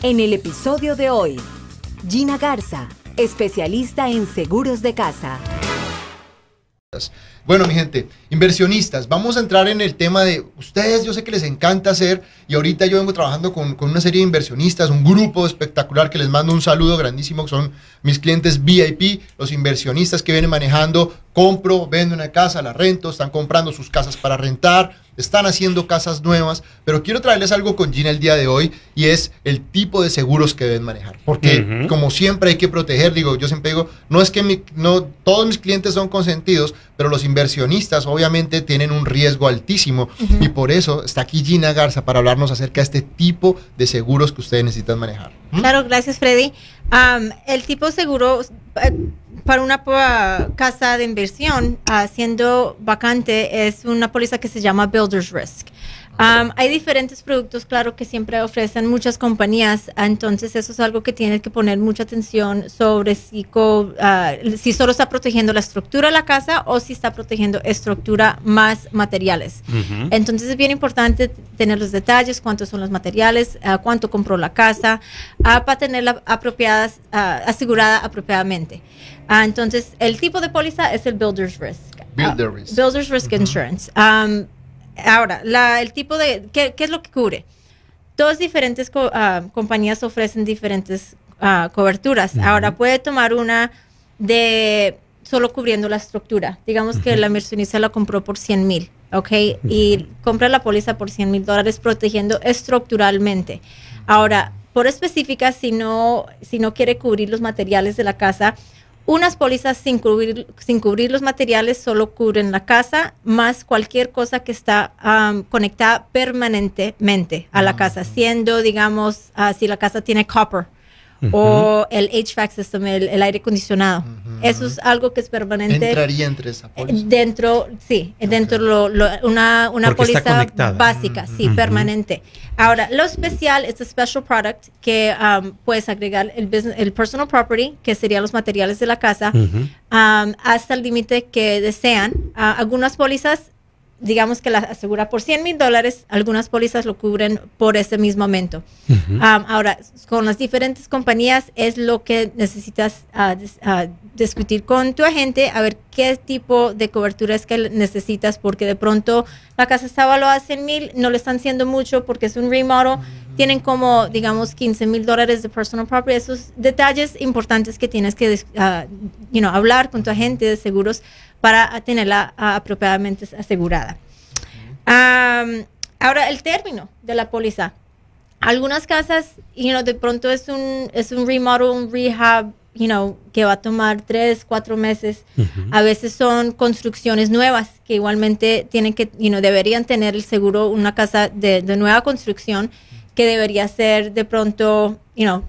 En el episodio de hoy, Gina Garza, especialista en seguros de casa. Bueno, mi gente, inversionistas, vamos a entrar en el tema de ustedes, yo sé que les encanta hacer, y ahorita yo vengo trabajando con, una serie de inversionistas, un grupo espectacular que les mando un saludo grandísimo, que son mis clientes VIP, los inversionistas que vienen manejando, compro, vendo una casa, la rento, están comprando sus casas para rentar, están haciendo casas nuevas, pero quiero traerles algo con Gina el día de hoy y es el tipo de seguros que deben manejar. Porque como siempre hay que proteger, digo, yo siempre digo, no es que mi, no, todos mis clientes son consentidos, pero los inversionistas obviamente tienen un riesgo altísimo y por eso está aquí Gina Garza para hablarnos acerca de este tipo de seguros que ustedes necesitan manejar. Claro, gracias Freddy. el tipo seguro eh, para una casa de inversión, siendo vacante, es una póliza que se llama Builder's Risk. Hay diferentes productos, claro, que siempre ofrecen muchas compañías, entonces eso es algo que tienes que poner mucha atención sobre si, ah, si solo está protegiendo la estructura de la casa o si está protegiendo estructura más materiales. Entonces es bien importante tener los detalles, cuántos son los materiales, uh, cuánto compró la casa, uh, para tenerla apropiada, asegurada apropiadamente. entonces el tipo de póliza es el Builder's Risk. Builder's Risk. Builder's Risk Insurance. Ahora, el tipo de, ¿qué, es lo que cubre? Dos diferentes ah, compañías ofrecen diferentes ah, coberturas. Ahora, puede tomar una de solo cubriendo la estructura. Digamos que la inversionista la compró por 100 mil, ¿ok? Y compra la póliza por 100 mil dólares protegiendo estructuralmente. Ahora, por específica, si no, si no quiere cubrir los materiales de la casa, unas pólizas sin cubrir, sin cubrir los materiales solo cubren la casa, más cualquier cosa que está conectada permanentemente a la casa, siendo, digamos, uh, si la casa tiene copper o el HVAC system, el, aire acondicionado. Eso es algo que es permanente. Entraría entre esa póliza. Dentro, sí, dentro lo, una, una póliza básica, sí, permanente. Ahora, lo especial es el special product que um, puedes agregar el, el personal property, que serían los materiales de la casa, um, hasta el límite que desean. Uh, algunas pólizas digamos que la asegura por 100 mil dólares, algunas pólizas lo cubren por ese mismo momento. ahora, con las diferentes compañías es lo que necesitas ah, ah, discutir con tu agente a ver qué tipo de cobertura es que necesitas, porque de pronto la casa está evaluada a 100 mil, no le están haciendo mucho porque es un remodel, tienen como, digamos, 15 mil dólares de personal property, esos detalles importantes que tienes que uh, hablar con tu agente de seguros para tenerla ah, apropiadamente asegurada. ahora, el término de la póliza. Algunas casas, you know, de pronto es un, es un remodel, un rehab, you know, que va a tomar tres, cuatro meses. A veces son construcciones nuevas que igualmente tienen que, you know, deberían tener el seguro, una casa de, de nueva construcción que debería ser de pronto, you know,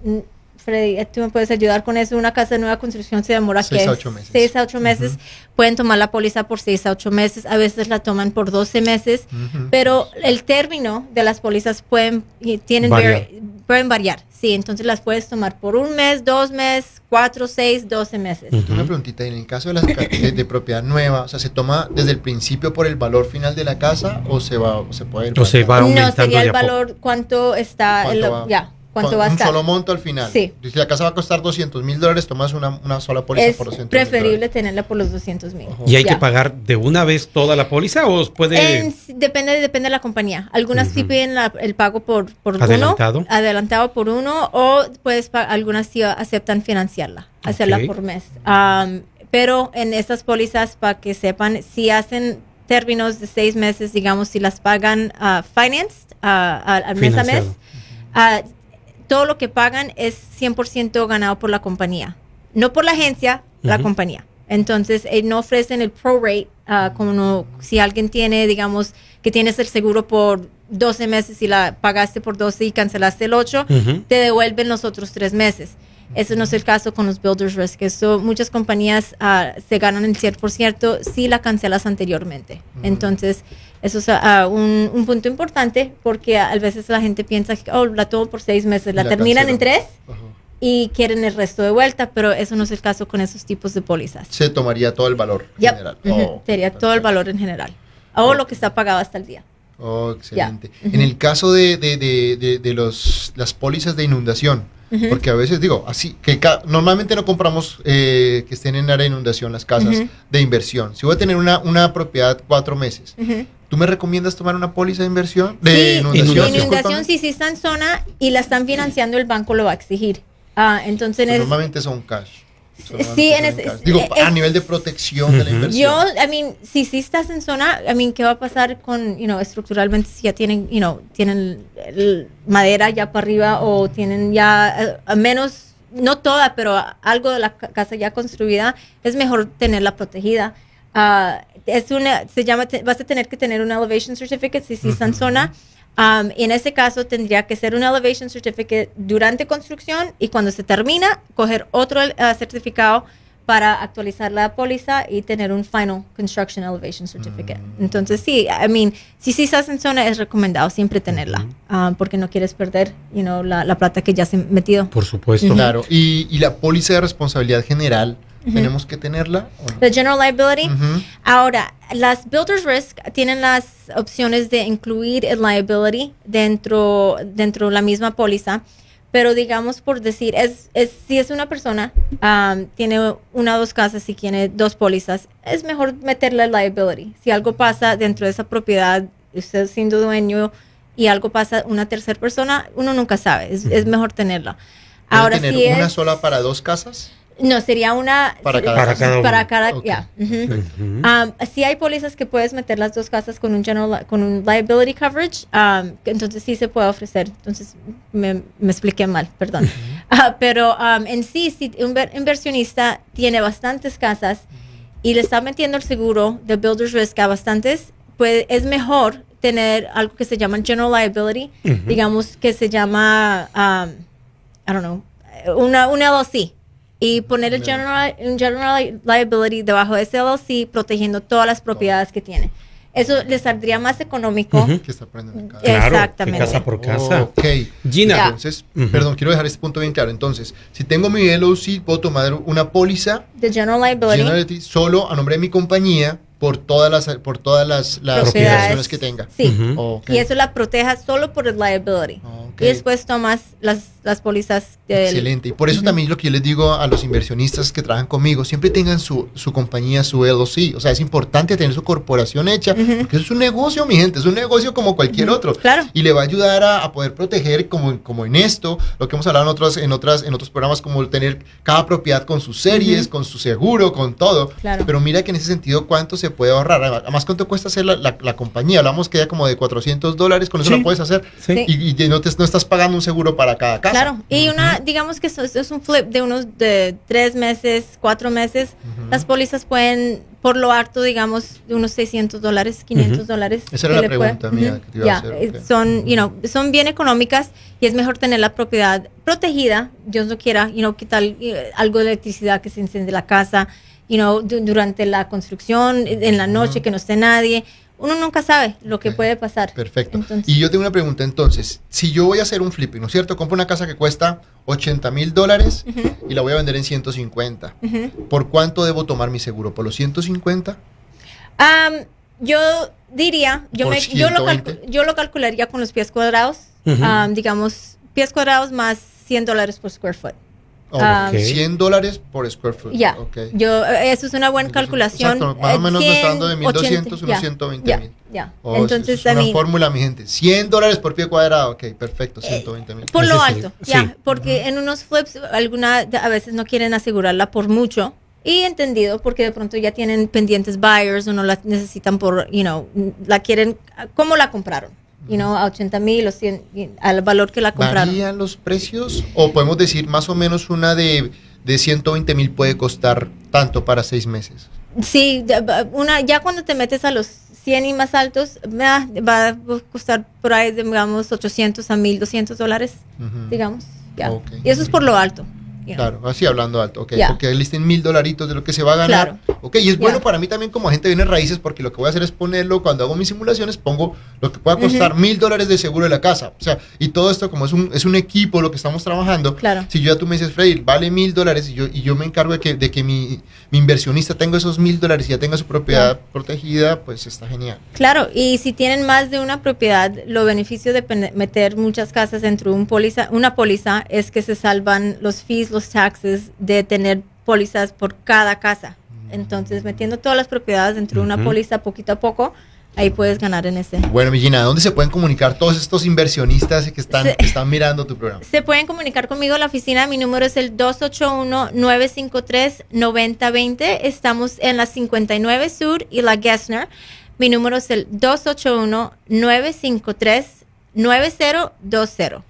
Freddy, tú me puedes ayudar con eso. Una casa de nueva construcción se demora seis a ocho meses. Seis a ocho meses. Pueden tomar la póliza por seis a ocho meses. A veces la toman por 12 meses. Pero el término de las pólizas pueden, tienen pueden variar. Sí, entonces las puedes tomar por un mes, dos meses, cuatro, seis, doce meses. Una preguntita, en el caso de, las, de, propiedad nueva, o sea, ¿se toma desde el principio por el valor final de la casa o se va o se puede o se va aumentando No, sería el valor, cuánto está, el, ya, ¿Cuánto va a estar? Un solo monto al final. Sí. Si la casa va a costar 200 mil dólares, tomas una, una, sola póliza por 200 Es preferible tenerla por los 200 mil. ¿Y hay que pagar de una vez toda la póliza o puede...? depende, depende de la compañía. Algunas sí piden el pago por, por ¿Adelantado? uno. Adelantado por uno. O puedes algunas sí aceptan financiarla, hacerla por mes. pero en estas pólizas, para que sepan, si hacen términos de seis meses, digamos, si las pagan uh, financed uh, al mes a mes, uh, todo lo que pagan es 100% ganado por la compañía. No por la agencia, la compañía. Entonces, eh, no ofrecen el pro rate, uh, como si alguien tiene, digamos, que tienes el seguro por 12 meses y la pagaste por 12 y cancelaste el 8, te devuelven los otros 3 meses. Eso no es el caso con los Builders Risk. Eso, muchas compañías uh, se ganan el 100% si la cancelas anteriormente. Entonces, eso es uh, un, un, punto importante porque a, veces la gente piensa que oh, la tomo por seis meses, la, terminan en tres y quieren el resto de vuelta, pero eso no es el caso con esos tipos de pólizas. Se tomaría todo el valor general. Oh, Sería todo el valor en general. O lo que está pagado hasta el día. Oh, excelente. En el caso de, de, de, de, los, las pólizas de inundación, porque a veces digo, así, que normalmente no compramos eh, que estén en área de inundación las casas de inversión. Si voy a tener una, una propiedad cuatro meses, ¿tú me recomiendas tomar una póliza de inversión? De inundación. inundación, si sí está en zona y la están financiando, el banco lo va a exigir. Ah, entonces normalmente son cash. Sí, en Digo, a nivel de protección de la inversión. Yo, I mean, si sí estás en zona, I mean, ¿qué va a pasar con, you know, estructuralmente si ya tienen, you know, tienen madera ya para arriba o tienen ya, uh, menos, no toda, pero algo de la casa ya construida, es mejor tenerla protegida. Uh, es una, se llama, vas a tener que tener un elevation certificate si, si está en zona Um, en ese caso tendría que ser un Elevation Certificate durante construcción y cuando se termina, coger otro uh, certificado para actualizar la póliza y tener un Final Construction Elevation Certificate. Mm. Entonces, sí, I mean, si sí estás en zona, es recomendado siempre tenerla, um, porque no quieres perder you know, la, la, plata que ya se ha metido. Por supuesto. Claro, y, y la póliza de responsabilidad general ¿Tenemos que tenerla? La General Liability. Ahora, las Builders Risk tienen las opciones de incluir el liability dentro, dentro de la misma póliza, pero digamos por decir, es, es si es una persona, um, tiene una o dos casas y tiene dos pólizas, es mejor meterle el liability. Si algo pasa dentro de esa propiedad, usted siendo dueño y algo pasa una tercera persona, uno nunca sabe, es, es mejor tenerla. Ahora, tener una sola para dos casas? No, sería una para cada, para cada, ya. Um, sí hay pólizas que puedes meter las dos casas con un general, con un liability coverage, um, entonces sí se puede ofrecer. Entonces me, me expliqué mal, perdón. Ah, pero um, en sí, si un inversionista tiene bastantes casas y le está metiendo el seguro de builder's risk a bastantes, pues es mejor tener algo que se llama general liability, digamos que se llama, I don't know, una, un LLC y poner el general, general liability debajo de ese LLC protegiendo todas las propiedades que tiene. Eso le saldría más económico. Que está casa. Exactamente. casa por casa. ok. Gina. Entonces, perdón, quiero dejar este punto bien claro. Entonces, si tengo mi LLC, puedo tomar una póliza de general liability. general liability solo a nombre de mi compañía por todas las por todas las, las que tenga. Sí. Y eso la proteja solo por el liability. Y después tomas las, las pólizas. Excelente. Y por eso también lo que yo les digo a los inversionistas que trabajan conmigo, siempre tengan su, su compañía, su LLC. O sea, es importante tener su corporación hecha, porque eso es un negocio, mi gente, es un negocio como cualquier otro. Claro. Y le va a ayudar a, poder proteger, como, como en esto, lo que hemos hablado en otros, en otras, en otros programas, como tener cada propiedad con sus series, con su seguro, con todo. Claro. Pero mira que en ese sentido, ¿cuánto se puede ahorrar? Además, ¿cuánto cuesta hacer la, la, compañía? Hablamos que ya como de 400 dólares, con eso lo puedes hacer. Sí. Y, no, te, no estás pagando un seguro para cada casa. Claro, y una, digamos que eso, es un flip de unos de tres meses, cuatro meses. Las pólizas pueden, por lo harto, digamos, de unos 600 dólares, 500 dólares. Esa era la pregunta mía que te iba a hacer. Son, you know, son bien económicas y es mejor tener la propiedad protegida. Dios no quiera, you know, quitar eh, algo de electricidad que se enciende la casa, you know, durante la construcción, en la noche, que no esté nadie uno nunca sabe lo que puede pasar. Perfecto. y yo tengo una pregunta entonces. Si yo voy a hacer un flipping, ¿no es cierto? Compro una casa que cuesta 80 mil dólares y la voy a vender en 150. ¿Por cuánto debo tomar mi seguro? ¿Por los 150? yo diría, yo, me, yo, lo yo, lo calcularía con los pies cuadrados. digamos, pies cuadrados más 100 dólares por square foot. 100 dólares por square foot. Ya. Yo, eso es una buena calculación. Exacto, más o menos me está dando de 1200 unos 120 mil. Ya. Oh, Entonces, es una fórmula, mi gente. 100 dólares por pie cuadrado. Ok, perfecto, 120 mil. Por lo alto, ya. Porque en unos flips, alguna, a veces no quieren asegurarla por mucho. Y entendido, porque de pronto ya tienen pendientes buyers o no la necesitan por, you know, la quieren, ¿cómo la compraron? You know, a 80 mil o 100, al valor que la compraron. ¿Varían los precios? O podemos decir más o menos una de, de 120 mil puede costar tanto para seis meses. Sí, una, ya cuando te metes a los 100 y más altos, va, a costar por ahí, digamos, 800 a 1200 dólares, digamos. Ya. Y eso es por lo alto. Claro, así hablando alto, ok. Porque listen mil dolaritos de lo que se va a ganar. Claro. Ok, y es bueno para mí también como agente de bienes raíces porque lo que voy a hacer es ponerlo, cuando hago mis simulaciones, pongo lo que pueda costar mil dólares de seguro de la casa. O sea, y todo esto como es un, es un equipo lo que estamos trabajando. Claro. Si yo ya tú me dices, Freddy, vale mil dólares y yo, y yo me encargo de que, de que mi, mi inversionista tenga esos mil dólares y ya tenga su propiedad protegida, pues está genial. Claro, y si tienen más de una propiedad, lo beneficio de meter muchas casas dentro de un póliza, una póliza es que se salvan los fees, los taxes de tener pólizas por cada casa. Entonces, metiendo todas las propiedades dentro de una póliza poquito a poco, ahí puedes ganar en ese. Bueno, Millina, ¿dónde se pueden comunicar todos estos inversionistas que están, que están mirando tu programa? Se pueden comunicar conmigo a la oficina. Mi número es el 281-953-9020. Estamos en la 59 Sur y la Gessner. Mi número es el 281-953-9020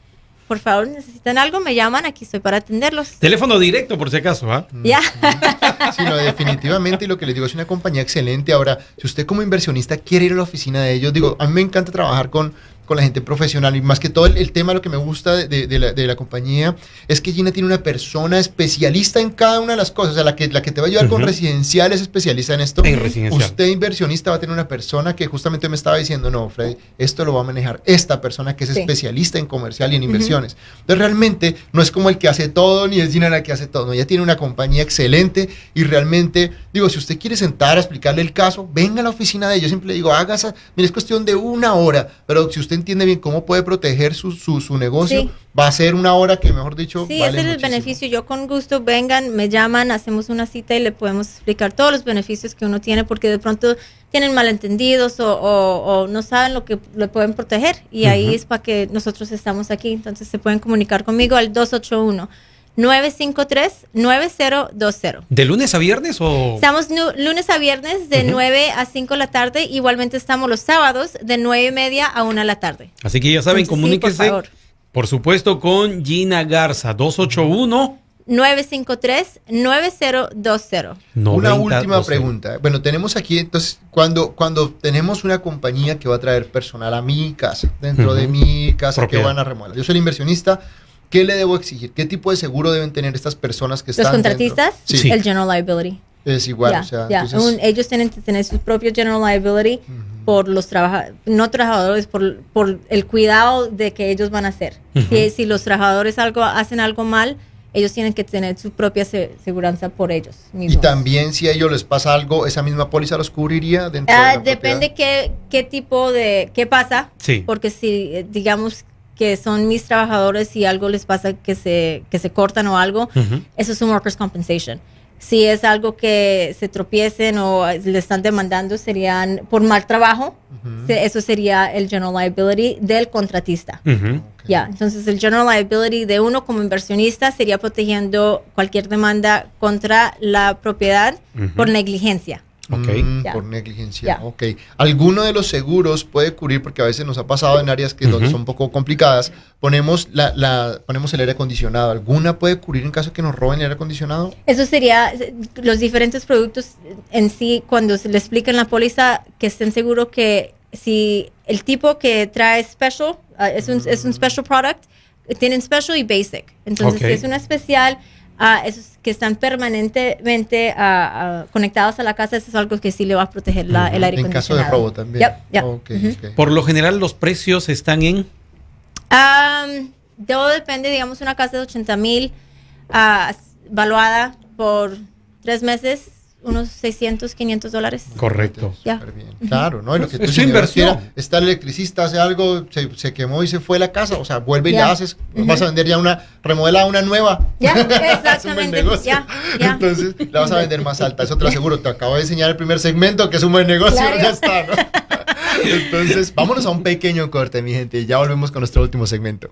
por favor, necesitan algo, me llaman, aquí estoy para atenderlos. Teléfono directo, por si acaso, ¿ah? Ya. sí, no, definitivamente, y lo que les digo es una compañía excelente. Ahora, si usted como inversionista quiere ir a la oficina de ellos, digo, a mí me encanta trabajar con con la gente profesional. Y más que todo el, tema, lo que me gusta de, la, de, la, compañía es que Gina tiene una persona especialista en cada una de las cosas, o sea, la que, la que te va a ayudar con residencial es especialista en esto. Usted inversionista va a tener una persona que justamente me estaba diciendo, no, Freddy, esto lo va a manejar esta persona que es especialista en comercial y en inversiones. Entonces realmente no es como el que hace todo, ni es Gina la que hace todo, no, ella tiene una compañía excelente y realmente, digo, si usted quiere sentar a explicarle el caso, venga a la oficina de ellos, siempre le digo, hágase, mire, es cuestión de una hora, pero si usted entiende bien cómo puede proteger su, su, negocio, va a ser una hora que, mejor dicho, sí, ese es el beneficio. Yo con gusto vengan, me llaman, hacemos una cita y le podemos explicar todos los beneficios que uno tiene, porque de pronto tienen malentendidos o, o, no saben lo que le pueden proteger. Y ahí es para que nosotros estamos aquí. Entonces se pueden comunicar conmigo al 281. 953-9020. ¿De lunes a viernes o...? Estamos lunes a viernes de 9 a 5 de la tarde. Igualmente estamos los sábados de 9 y media a 1 de la tarde. Así que ya saben, comuníquense. por, supuesto, con Gina Garza, 281... 953-9020. Una última pregunta. Bueno, tenemos aquí, entonces, cuando, cuando tenemos una compañía que va a traer personal a mi casa, dentro de mi casa que van a remodelar. Yo soy el inversionista, ¿Qué le debo exigir? ¿Qué tipo de seguro deben tener estas personas que están ¿Los contratistas? Sí. El General Liability. Es igual, o sea, ellos tienen que tener su propio General Liability por los trabajadores, no trabajadores, por, por, el cuidado de que ellos van a hacer. si, si, los trabajadores algo, hacen algo mal, ellos tienen que tener su propia seguridad por ellos mismos. Y también si a ellos les pasa algo, ¿esa misma póliza los cubriría dentro de la ah, Depende qué, qué tipo de, qué pasa. Sí. Porque si, eh, digamos, que son mis trabajadores y algo les pasa que se, que se cortan o algo, eso es un workers' compensation. Si es algo que se tropiecen o le están demandando, serían por mal trabajo, eso sería el general liability del contratista. Ya, entonces el general liability de uno como inversionista sería protegiendo cualquier demanda contra la propiedad por negligencia. Mm, por negligencia. Ok. ¿Alguno de los seguros puede cubrir, porque a veces nos ha pasado en áreas que son un poco complicadas, ponemos, la, ponemos el aire acondicionado. ¿Alguna puede cubrir en caso de que nos roben el aire acondicionado? Eso sería los diferentes productos en sí, cuando se le explica en la póliza, que estén seguros que si el tipo que trae special, ah, es, un, es un special product, tienen special y basic. Entonces, si es una especial a esos que están permanentemente conectados a la casa, eso es algo que sí le va a proteger la, el aire acondicionado. En caso de robo también. Por lo general, los precios están en. todo depende, digamos, una casa de 80 mil uh, valuada por tres meses unos 600, 500 dólares. Correcto. Ya. Claro, ¿no? Y lo que es inversión. está el electricista, hace algo, se, quemó y se fue a la casa, o sea, vuelve y la haces, vas a vender ya una, remodela una nueva. Ya, exactamente. ya, ya. Entonces, la vas a vender más alta, eso te lo aseguro. Te acabo de enseñar el primer segmento, que es un buen negocio, ya está, ¿no? Entonces, vámonos a un pequeño corte, mi gente, y ya volvemos con nuestro último segmento.